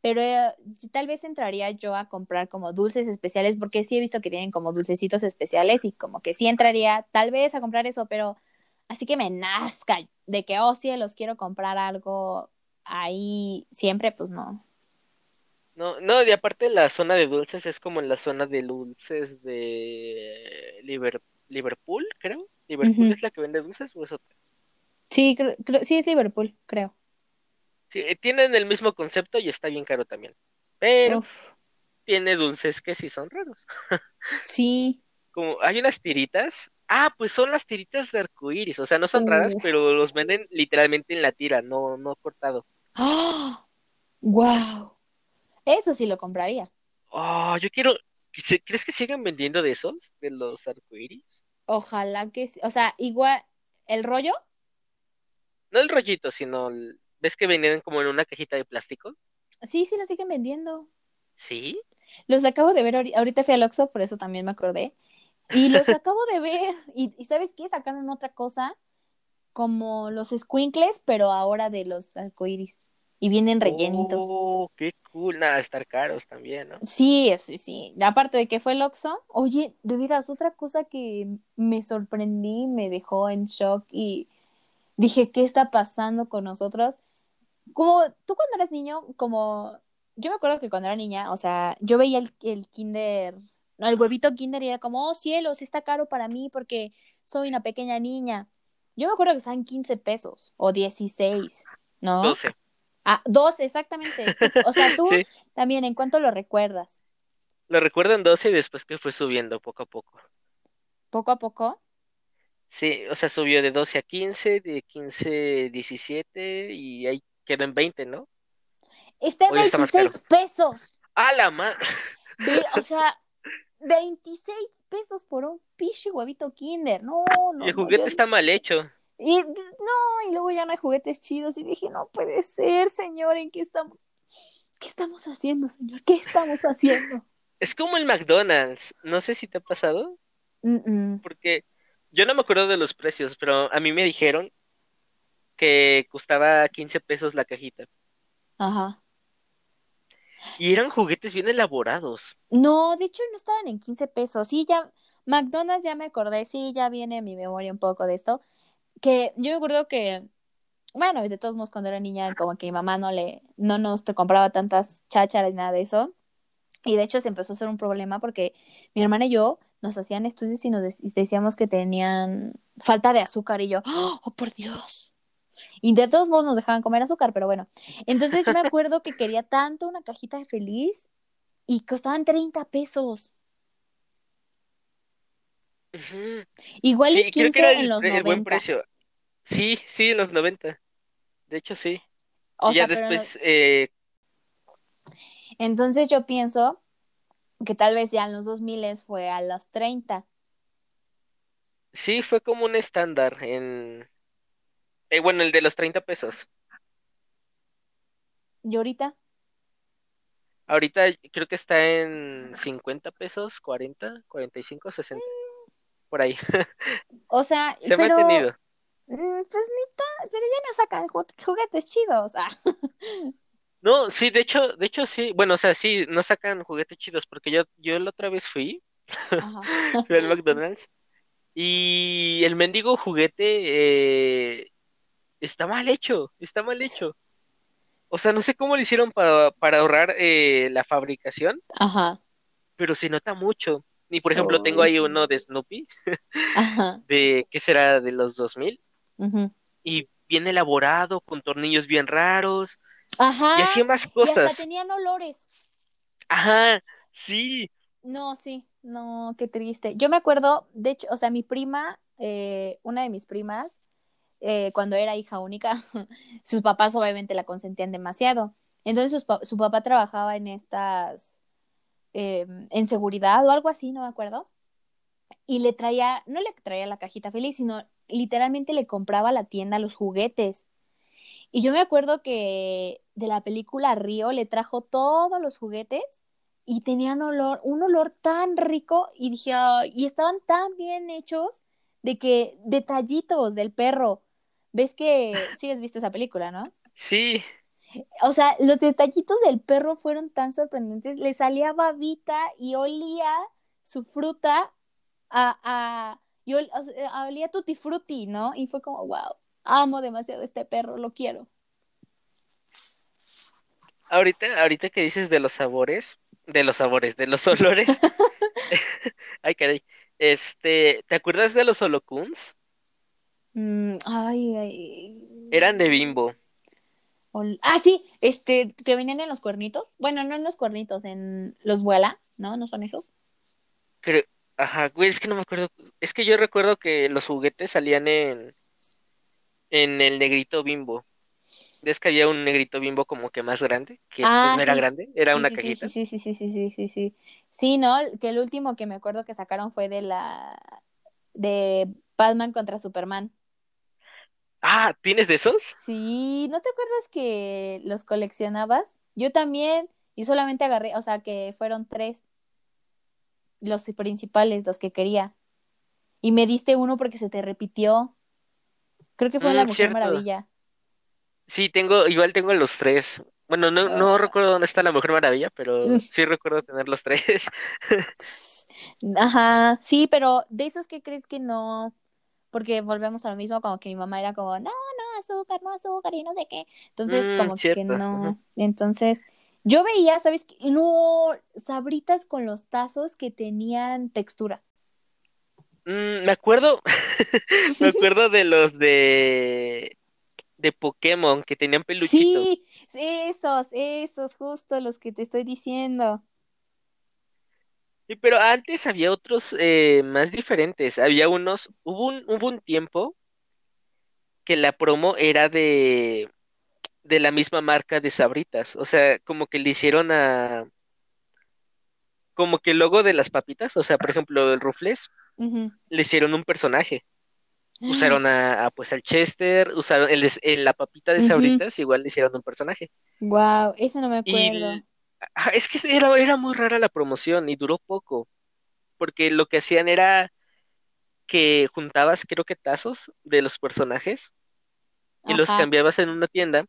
pero eh, tal vez entraría yo a comprar como dulces especiales, porque sí he visto que tienen como dulcecitos especiales y como que sí entraría tal vez a comprar eso, pero así que me nazca de que, oh, cielos, quiero comprar algo ahí siempre, pues no. No, no, y aparte la zona de dulces es como la zona de dulces de Liverpool, creo. ¿Liverpool es la que vende dulces o es otra? Sí, creo- creo- sí es Liverpool, creo. Sí, eh, tienen el mismo concepto y está bien caro también. Pero Uf, tiene dulces que sí son raros. sí. Como hay unas tiritas. Ah, pues son las tiritas de arcoíris. O sea, no son raras, Uf. pero los venden literalmente en la tira, no, no cortado. ¡Ah! ¡Wow! Eso sí lo compraría. Oh, yo quiero. ¿se- ¿Crees que sigan vendiendo de esos? De los arcoíris. Ojalá que sí. O sea, igual, el rollo, No el rollito, sino. el- ¿Ves que venían como en una cajita de plástico? sí, sí lo siguen vendiendo. Sí. Los acabo de ver, ahori- ahorita fui al Oxxo, por eso también me acordé. Y los acabo de ver. Y, y ¿sabes qué? Sacaron otra cosa, como los squinkles, pero ahora de los arcoíris. Y vienen rellenitos. Oh, qué cool. Nada, estar caros también, ¿no? Sí, sí, sí. Aparte de que fue el Oxxo, oye, de veras, otra cosa que me sorprendí, me dejó en shock y dije, ¿qué está pasando con nosotros? Como tú cuando eras niño, como yo me acuerdo que cuando era niña, o sea, yo veía el, el Kinder, no, el huevito Kinder y era como, oh cielos, está caro para mí porque soy una pequeña niña. Yo me acuerdo que estaban 15 pesos o 16, ¿no? 12. Ah, 12, exactamente. O sea, tú Sí. también, ¿en cuánto lo recuerdas? Lo recuerdo en 12 y después que fue subiendo poco a poco. Poco a poco. Sí, o sea, subió de 12 a 15, de 15 a 17 y ahí quedó en 20, ¿no? Está en Hoy está más 26 pesos. ¡Ah, la ma! Ve, o sea, 26 pesos por un piche huevito Kinder. No, no. El no, juguete yo- está mal hecho. Y no, y luego ya no hay juguetes chidos. Y dije, no puede ser, señor, ¿en qué estamos? ¿Qué estamos haciendo, señor? ¿Qué estamos haciendo? Es como el McDonald's. No sé si te ha pasado, Mm, mm. porque yo no me acuerdo de los precios, pero a mí me dijeron que costaba 15 pesos la cajita. Ajá. Y eran juguetes bien elaborados. No, de hecho no estaban en 15 pesos. Sí, ya, McDonald's ya me acordé, sí, ya viene en mi memoria un poco de esto. Que yo me acuerdo que, bueno, de todos modos cuando era niña, como que mi mamá no le, no nos te compraba tantas chácharas ni nada de eso. Y de hecho se empezó a hacer un problema porque mi hermana y yo nos hacían estudios y nos decíamos que tenían falta de azúcar y yo, oh, por Dios. Y de todos modos nos dejaban comer azúcar, pero bueno. Entonces yo me acuerdo que quería tanto una cajita de feliz y costaban 30 pesos. Igual Sí, creo 15 que era en los el 90. buen precio. Sí, sí, en los 90. De hecho, sí. O Y ya sea, pero después, eh, entonces yo pienso que tal vez ya en los 2000 fue a los 30. sí, fue como un estándar en... eh, bueno, el de los 30 pesos. ¿Y ahorita? Ahorita creo que está en 50 pesos, 40, 45, 60. Por ahí. O sea, Se ha pero mantenido. mm, pues pero ya no sacan ju- juguetes chidos. Ah. No, sí, de hecho, de hecho sí. Bueno, o sea, sí, no sacan juguetes chidos porque yo, yo la otra vez fui, fui al McDonald's y el mendigo juguete eh, está mal hecho, está mal hecho. O sea, no sé cómo lo hicieron para, para ahorrar eh, la fabricación, Ajá. pero se nota mucho. Y por ejemplo, tengo ahí uno de Snoopy, Ajá. de, ¿qué será? De los 2000, ujú. y bien elaborado, con tornillos bien raros, Ajá. y hacía más Y hasta cosas. tenían olores. Ajá, sí. No, sí, no, qué triste. Yo me acuerdo, de hecho, o sea, mi prima, eh, una de mis primas, eh, cuando era hija única, sus papás obviamente la consentían demasiado. Entonces pa- su papá trabajaba en estas, eh, en seguridad o algo así, no me acuerdo. Y le traía, no le traía la cajita feliz, sino literalmente le compraba a la tienda los juguetes. Y yo me acuerdo que de la película Río le trajo todos los juguetes y tenían olor, un olor tan rico y dije, "Ay", y estaban tan bien hechos de que detallitos del perro. ¿Ves que sí has visto esa película, no? Sí, O sea, los detallitos del perro fueron tan sorprendentes. Le salía babita y olía su fruta a, a y ol- olía tutti frutti, ¿no? Y fue como, wow, amo demasiado este perro, lo quiero. ahorita, ahorita que dices de los sabores, de los sabores, de los olores, ay caray, este, ¿te acuerdas de los holocuns? Mm, ay, ay. Eran de Bimbo. Ah, sí, este, que venían en los cuernitos. Bueno, no en los cuernitos, en los vuela, ¿no? ¿No son esos? Creo, ajá, güey, es que no me acuerdo, es que yo recuerdo que los juguetes salían en, en el negrito Bimbo. ¿Ves que había un negrito Bimbo como que más grande? Que pues Ah, no era grande, era Sí, una sí, cajita. Sí, sí, sí, sí, sí, sí, sí. Sí, ¿no? Que el último que me acuerdo que sacaron fue de la de Batman contra Superman. Ah, ¿tienes de esos? Sí, ¿no te acuerdas que los coleccionabas? Yo también, y solamente agarré, o sea, que fueron tres, los principales, los que quería. Y me diste uno porque se te repitió. Creo que fue Mm, La Mujer cierto. Maravilla. Sí, tengo, igual tengo los tres. Bueno, no, no Ah. recuerdo dónde está la Mujer Maravilla, pero sí recuerdo tener los tres. Ajá, sí, pero de esos que crees que no, porque volvemos a lo mismo, como que mi mamá era como, no, no, azúcar, no azúcar y no sé qué. Entonces, Mm, como que no. Entonces, yo veía, ¿sabes qué? No, sabritas con los tazos que tenían textura. Mm, me acuerdo, me acuerdo de los de de Pokémon que tenían peluchito. Sí, esos, esos, justo los que te estoy diciendo. Sí, pero antes había otros eh, más diferentes. Había unos, hubo un, hubo un tiempo que la promo era de, de la misma marca de Sabritas. O sea, como que le hicieron a, como que el logo de las papitas, o sea, por ejemplo, el Rufles, le hicieron un personaje. Usaron a, a, pues al Chester, usaron el, el- la papita de. Sabritas, igual le hicieron un personaje. Wow, eso no me acuerdo. ah, es que era, era muy rara la promoción y duró poco, porque lo que hacían era que juntabas, creo que tazos de los personajes y los cambiabas en una tienda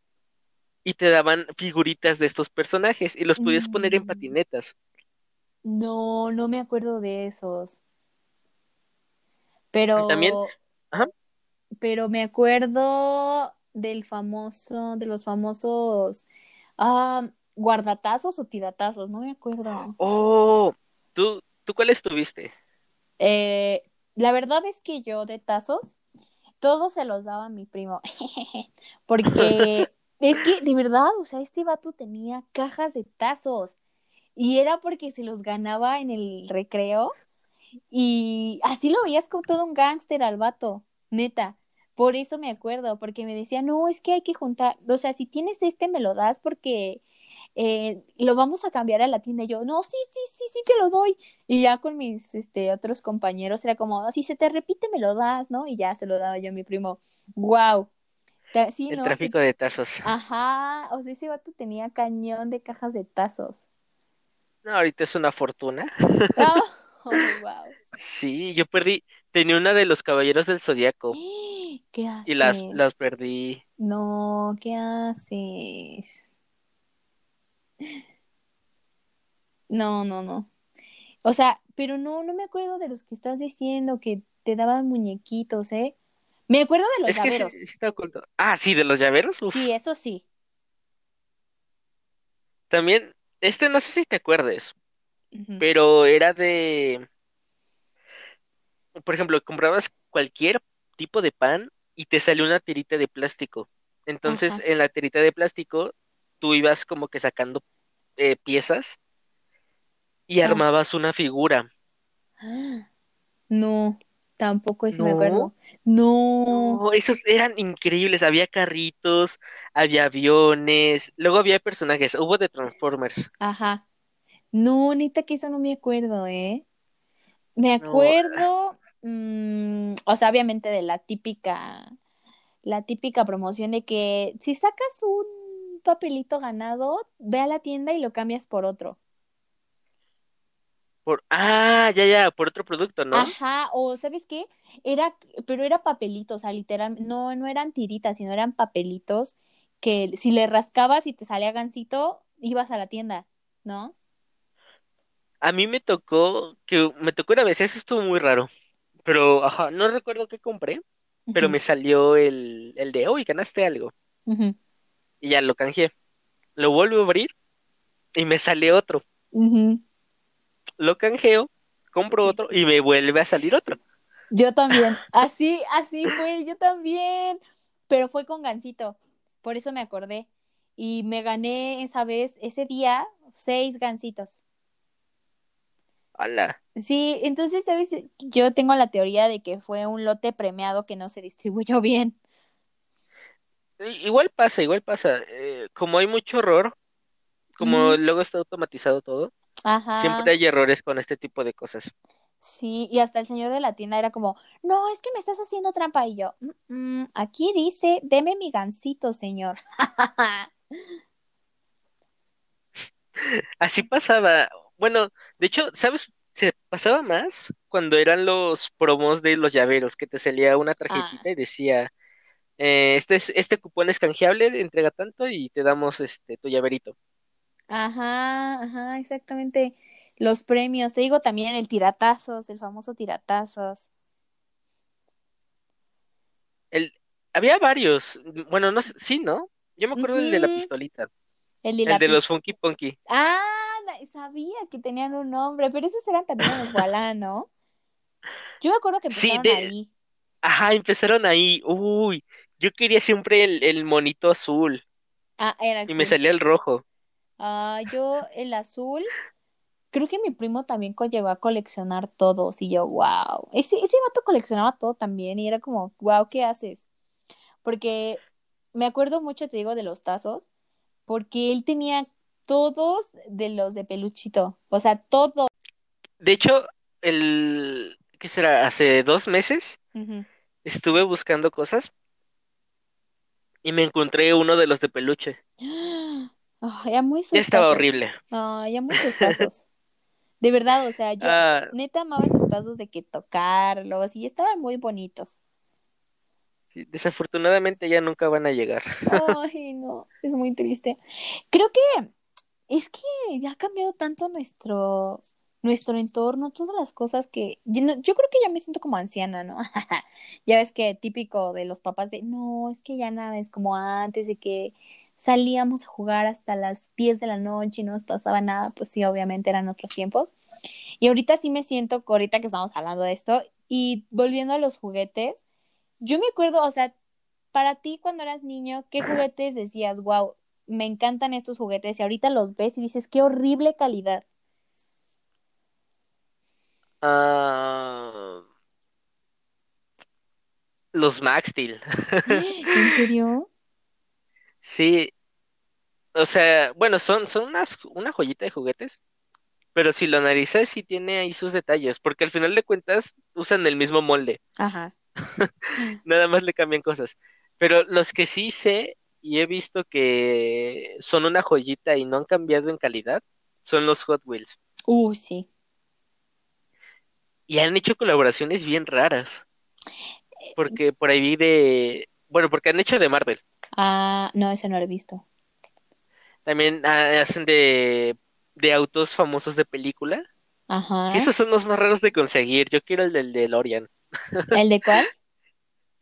y te daban figuritas de estos personajes y los podías poner en Mm. patinetas. No, no me acuerdo de esos. También, Pero, ajá. pero me acuerdo del famoso, de los famosos ah, guardatazos o tiratazos, no me acuerdo. Oh, ¿tú, tú cuáles tuviste? Eh, la verdad es que yo de tazos, todos se los daba a mi primo. Porque es que, de verdad, o sea, este vato tenía cajas de tazos. Y era porque se los ganaba en el recreo. Y así lo veías como todo un gángster al vato, neta. Por eso me acuerdo, porque me decía, no, es que hay que juntar, o sea, si tienes este, me lo das porque eh, lo vamos a cambiar a la tienda. Y yo, no, sí, sí, sí, sí, te lo doy. Y ya con mis este, otros compañeros era como, si se te repite, me lo das, ¿no? Y ya se lo daba yo a mi primo. Wow. Sí, El ¿no? tráfico de tazos. Ajá, o sea, ese vato tenía cañón de cajas de tazos. No, ahorita es una fortuna. Ah, oh, wow. Sí, yo perdí, tenía una de los Caballeros del Zodiaco ¿Qué y las, haces? las perdí. No, ¿qué haces? No, no, no. O sea, pero no, no me acuerdo de los que estás diciendo que te daban muñequitos, ¿eh? Me acuerdo de los Es que sí, llaveros. sí oculto. Ah, sí, de los llaveros. Uf. Sí, eso sí. También, este no sé si te acuerdes, pero era de, por ejemplo, comprabas cualquier tipo de pan y te salió una tirita de plástico. Entonces, Ajá. en la tirita de plástico, tú ibas como que sacando eh, piezas y Ah. armabas una figura. No, tampoco me No, acuerdo. No. no, esos eran increíbles. Había carritos, había aviones, luego había personajes, hubo de Transformers. Ajá. No, neta que eso no me acuerdo, ¿eh? Me No, acuerdo, mm, o sea, obviamente de la típica, la típica promoción de que si sacas un papelito ganado, ve a la tienda y lo cambias por otro. por, ah, ya, ya, por otro producto, ¿no? Ajá, o ¿sabes qué? Era, pero era papelitos, o sea, literal, no, no eran tiritas, sino eran papelitos que si le rascabas y te salía gansito, ibas a la tienda, ¿no? A mí me tocó, que me tocó una vez, eso estuvo muy raro, pero, ajá, no recuerdo qué compré, pero me salió el, el de, uy, ganaste algo, ujú, y ya lo canjeé. Lo vuelvo a abrir y me sale otro. Lo canjeo, compro otro y me vuelve a salir otro. Yo también, así, así fue, yo también, pero fue con gansito, por eso me acordé. Y me gané esa vez, ese día, seis gansitos. ¡Hala! Sí, entonces, ¿sabes? Yo tengo la teoría de que fue un lote premiado que no se distribuyó bien. Igual pasa, igual pasa. eh, como hay mucho error, como luego está automatizado todo, siempre hay errores con este tipo de cosas. sí, y hasta el señor de la tienda era como, no, es que me estás haciendo trampa. Y yo, "Mm, mm, aquí dice, deme mi gansito, señor. Así pasaba. Bueno, de hecho, ¿sabes? Se pasaba más cuando eran los promos de los llaveros, que te salía una Ah, tarjetita y decía, eh, este es, este cupón es canjeable, entrega tanto y te damos este tu llaverito. ajá, ajá, exactamente. Los premios, te digo también el tiratazos, el famoso tiratazos. El, había varios, bueno, no sí, ¿no? Yo me acuerdo del de la pistolita, El de el de los Funky Punky. Ah, sabía que tenían un nombre, pero esos eran también unos Walá, ¿no? Yo me acuerdo que Sí, empezaron de, ahí. ajá, empezaron ahí. Uy, yo quería siempre el, el monito azul Ah, era y me salía el rojo. Ah, yo el azul. Creo que mi primo también llegó a coleccionar todos y yo, wow. Ese, ese vato coleccionaba todo también y era como, wow, ¿qué haces? Porque me acuerdo mucho, te digo, de los tazos, porque él tenía todos de los de peluchito, o sea, todos. de hecho, el, ¿qué será? Hace dos meses estuve buscando cosas y me encontré uno de los de peluche. Ay, ya muy Ya estaba horrible. Ay, ya muy escasos. De verdad, o sea, yo Ah, neta amaba esos tazos de que tocarlos y estaban muy bonitos. desafortunadamente ya nunca van a llegar. Ay, no, es muy triste. Creo que es que ya ha cambiado tanto nuestro, nuestro entorno, todas las cosas que yo, creo que ya me siento como anciana, ¿no? Ya ves que típico de los papás de, no, es que ya nada es como antes de que salíamos a jugar hasta las 10 de la noche y no nos pasaba nada, pues sí, obviamente eran otros tiempos. Y ahorita sí me siento, ahorita que estamos hablando de esto, y volviendo a los juguetes, yo me acuerdo, o sea, para ti cuando eras niño, ¿qué juguetes decías, wow, me encantan estos juguetes? Y ahorita los ves y dices, qué horrible calidad. Ah, los Max Steel. ¿En serio? Sí, o sea, bueno, son, son unas, una joyita de juguetes, pero si lo analizas sí tiene ahí sus detalles, porque al final de cuentas usan el mismo molde, Ajá. nada más le cambian cosas. Pero los que sí sé y he visto que son una joyita y no han cambiado en calidad, son los Hot Wheels. Uy, sí. Y han hecho colaboraciones bien raras, porque por ahí vi de, bueno, porque han hecho de Marvel. Ah, no, ese no lo he visto. También hacen de, de autos famosos de película. Ajá. Que esos son los más raros de conseguir. Yo quiero el del DeLorean. ¿El de cuál?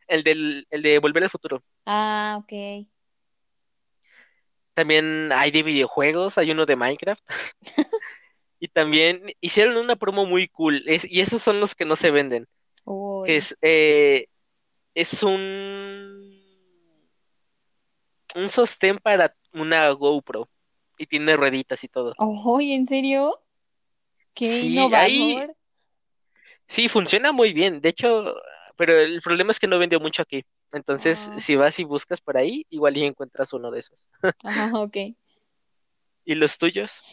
El del, el de Volver al Futuro. Ah, ok. También hay de videojuegos, hay uno de Minecraft. Y también hicieron una promo muy cool. es- y esos son los que no se venden. Uy. Que es, eh, es un, un sostén para una GoPro. Y tiene rueditas y todo. Uy, ¿en serio? Qué Sí, ahí- innovador. Sí, funciona muy bien. De hecho, pero el problema es que no vendió mucho aquí. Entonces, Ah. si vas y buscas por ahí, igual y encuentras uno de esos. Ajá, ok. ¿Y los tuyos?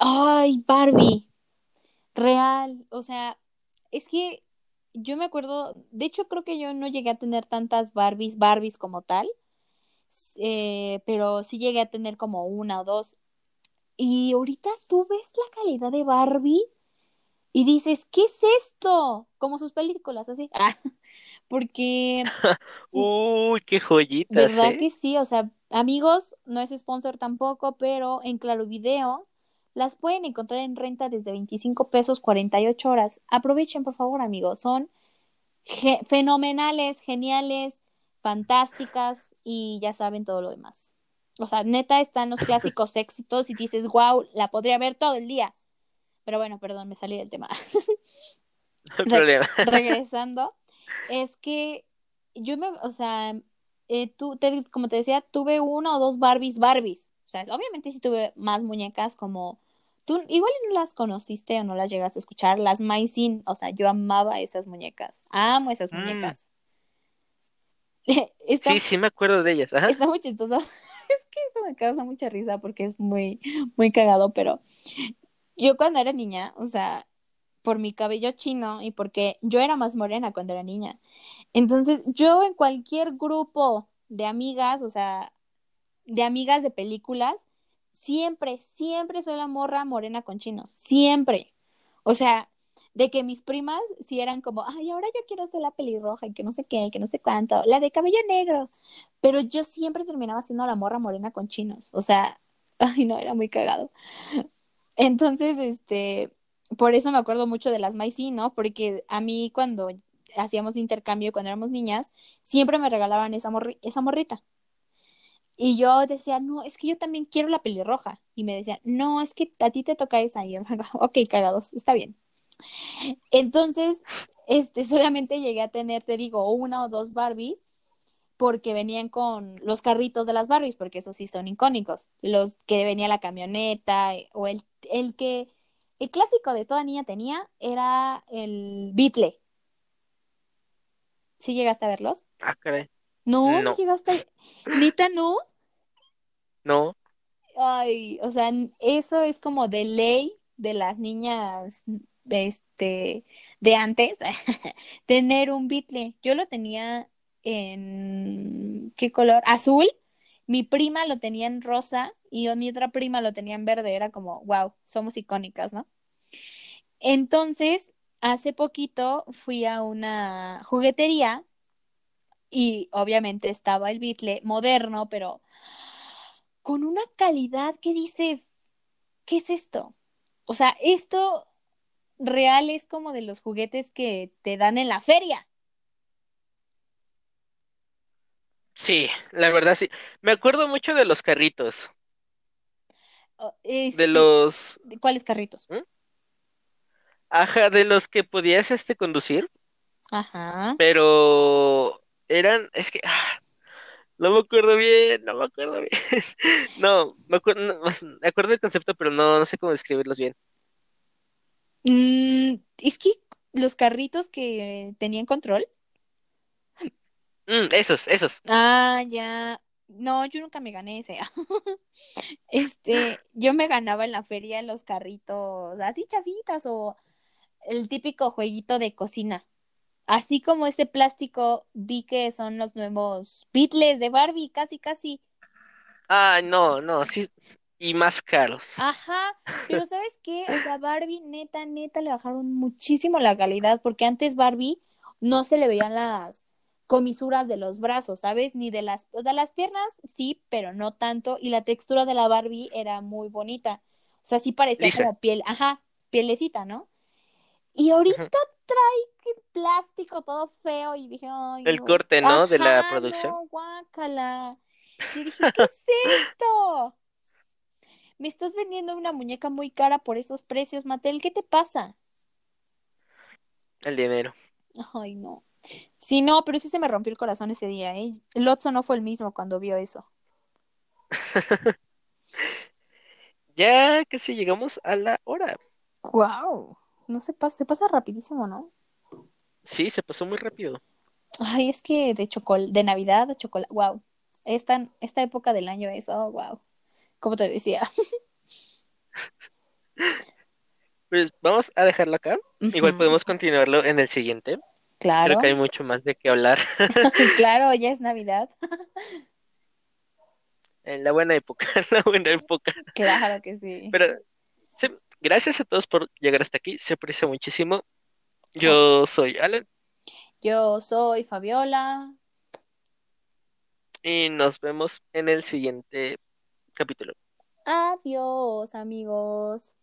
Ay, Barbie. Real. O sea, es que yo me acuerdo, de hecho creo que yo no llegué a tener tantas Barbies, Barbies como tal, eh, pero sí llegué a tener como una o dos. Y ahorita tú ves la calidad de Barbie y dices, ¿qué es esto? Como sus películas, así. Ah, porque Uy, qué joyitas, ¿Verdad ¿eh? que sí? O sea, amigos, no es sponsor tampoco, pero en Claro Video las pueden encontrar en renta desde 25 pesos 48 horas. Aprovechen, por favor, amigos. Son ge- fenomenales, geniales, fantásticas y ya saben todo lo demás. O sea, neta están los clásicos éxitos y dices, wow, la podría ver todo el día. Pero bueno, perdón, me salí del tema. No hay problema. regresando, es que yo me, o sea, eh, tú, te- como te decía, tuve una o dos Barbies, Barbies. O sea, obviamente sí tuve más muñecas como tú, igual no las conociste o no las llegaste a escuchar, las Maisin, o sea, yo amaba esas muñecas, amo esas Mm. muñecas. Está, Sí, sí me acuerdo de ellas. Ajá. está muy chistoso. Es que eso me causa mucha risa porque es muy, muy cagado, pero yo cuando era niña, o sea, por mi cabello chino y porque yo era más morena cuando era niña. Entonces, yo en cualquier grupo de amigas, o sea, de amigas de películas, siempre, siempre soy la morra morena con chino, siempre. O sea, de que mis primas sí eran como, ay, ahora yo quiero ser la pelirroja y que no sé qué, que no sé cuánto, la de cabello negro. Pero yo siempre terminaba siendo la morra morena con chinos. O sea, ay, no, era muy cagado. Entonces, este, por eso me acuerdo mucho de las Maisy, ¿no? Porque a mí cuando hacíamos intercambio cuando éramos niñas, siempre me regalaban esa, morri esa morrita. Y yo decía, no, es que yo también quiero la pelirroja. Y me decían, no, es que a ti te toca esa. Y yo, ok, cagados, está bien. Entonces, este, solamente llegué a tener, te digo, una o dos Barbies porque venían con los carritos de las Barbies, porque esos sí son icónicos. Los que venía la camioneta, eh, o el, el que, el clásico de toda niña tenía era el Beatle. ¿Sí llegaste a verlos? Ah, caray. No, no No. llegaste a... ¿Nita no? No. Ay, o sea, eso es como de ley de las niñas este, de antes, tener un Beatle. Yo lo tenía en, ¿qué color? Azul. Mi prima lo tenía en rosa y mi otra prima lo tenía en verde. Era como, wow, somos icónicas, ¿no? Entonces, hace poquito fui a una juguetería y obviamente estaba el Beatle moderno, pero con una calidad que dices, ¿qué es esto? O sea, esto real es como de los juguetes que te dan en la feria. Sí, la verdad sí. Me acuerdo mucho de los carritos. Oh, De los... ¿de ¿cuáles carritos? ¿Mm? Ajá, de los que podías este conducir, Ajá. pero eran, es que ah, no me acuerdo bien, no me acuerdo bien. No, me acuerdo, no, me acuerdo del concepto, pero no, no sé cómo describirlos bien. Mm, es que los carritos que tenían control. Mm, esos, esos. Ah, ya. No, yo nunca me gané ese. Este, yo me ganaba en la feria los carritos así chafitas o el típico jueguito de cocina. Así como ese plástico, vi que son los nuevos Beatles de Barbie, casi, casi. Ah, no, no, sí, y más caros. Ajá, pero ¿sabes qué? O sea, Barbie, neta, neta, le bajaron muchísimo la calidad, porque antes Barbie no se le veían las comisuras de los brazos, ¿sabes? Ni de las, o de las piernas, sí, pero no tanto, y la textura de la Barbie era muy bonita. O sea, sí parecía Lisa. como piel, ajá, pielecita, ¿no? Y ahorita. Trae plástico todo feo y dije, ay, El no. corte, ¿no? De la producción. no, guácala. Y dije, ¿qué es esto? Me estás vendiendo una muñeca muy cara por esos precios, Mattel. ¿Qué te pasa? El dinero. Ay, no. Sí, no, pero sí se me rompió el corazón ese día, ¿eh? El Otso no fue el mismo cuando vio eso. Ya casi llegamos a la hora. Wow. No se pasa, se pasa rapidísimo, ¿no? Sí, se pasó muy rápido. Ay, es que de chocol, de Navidad, de chocolate, wow. Esta, esta época del año es, oh, wow. Como te decía. Pues vamos a dejarlo acá. Igual podemos continuarlo en el siguiente. Creo Claro, que hay mucho más de qué hablar claro, ya es Navidad. en la buena época, en la buena época. Claro que sí. Pero sí, gracias a todos por llegar hasta aquí. Se aprecia muchísimo. Yo soy Alan Yo soy Fabiola. y nos vemos en el siguiente capítulo. Adiós, amigos.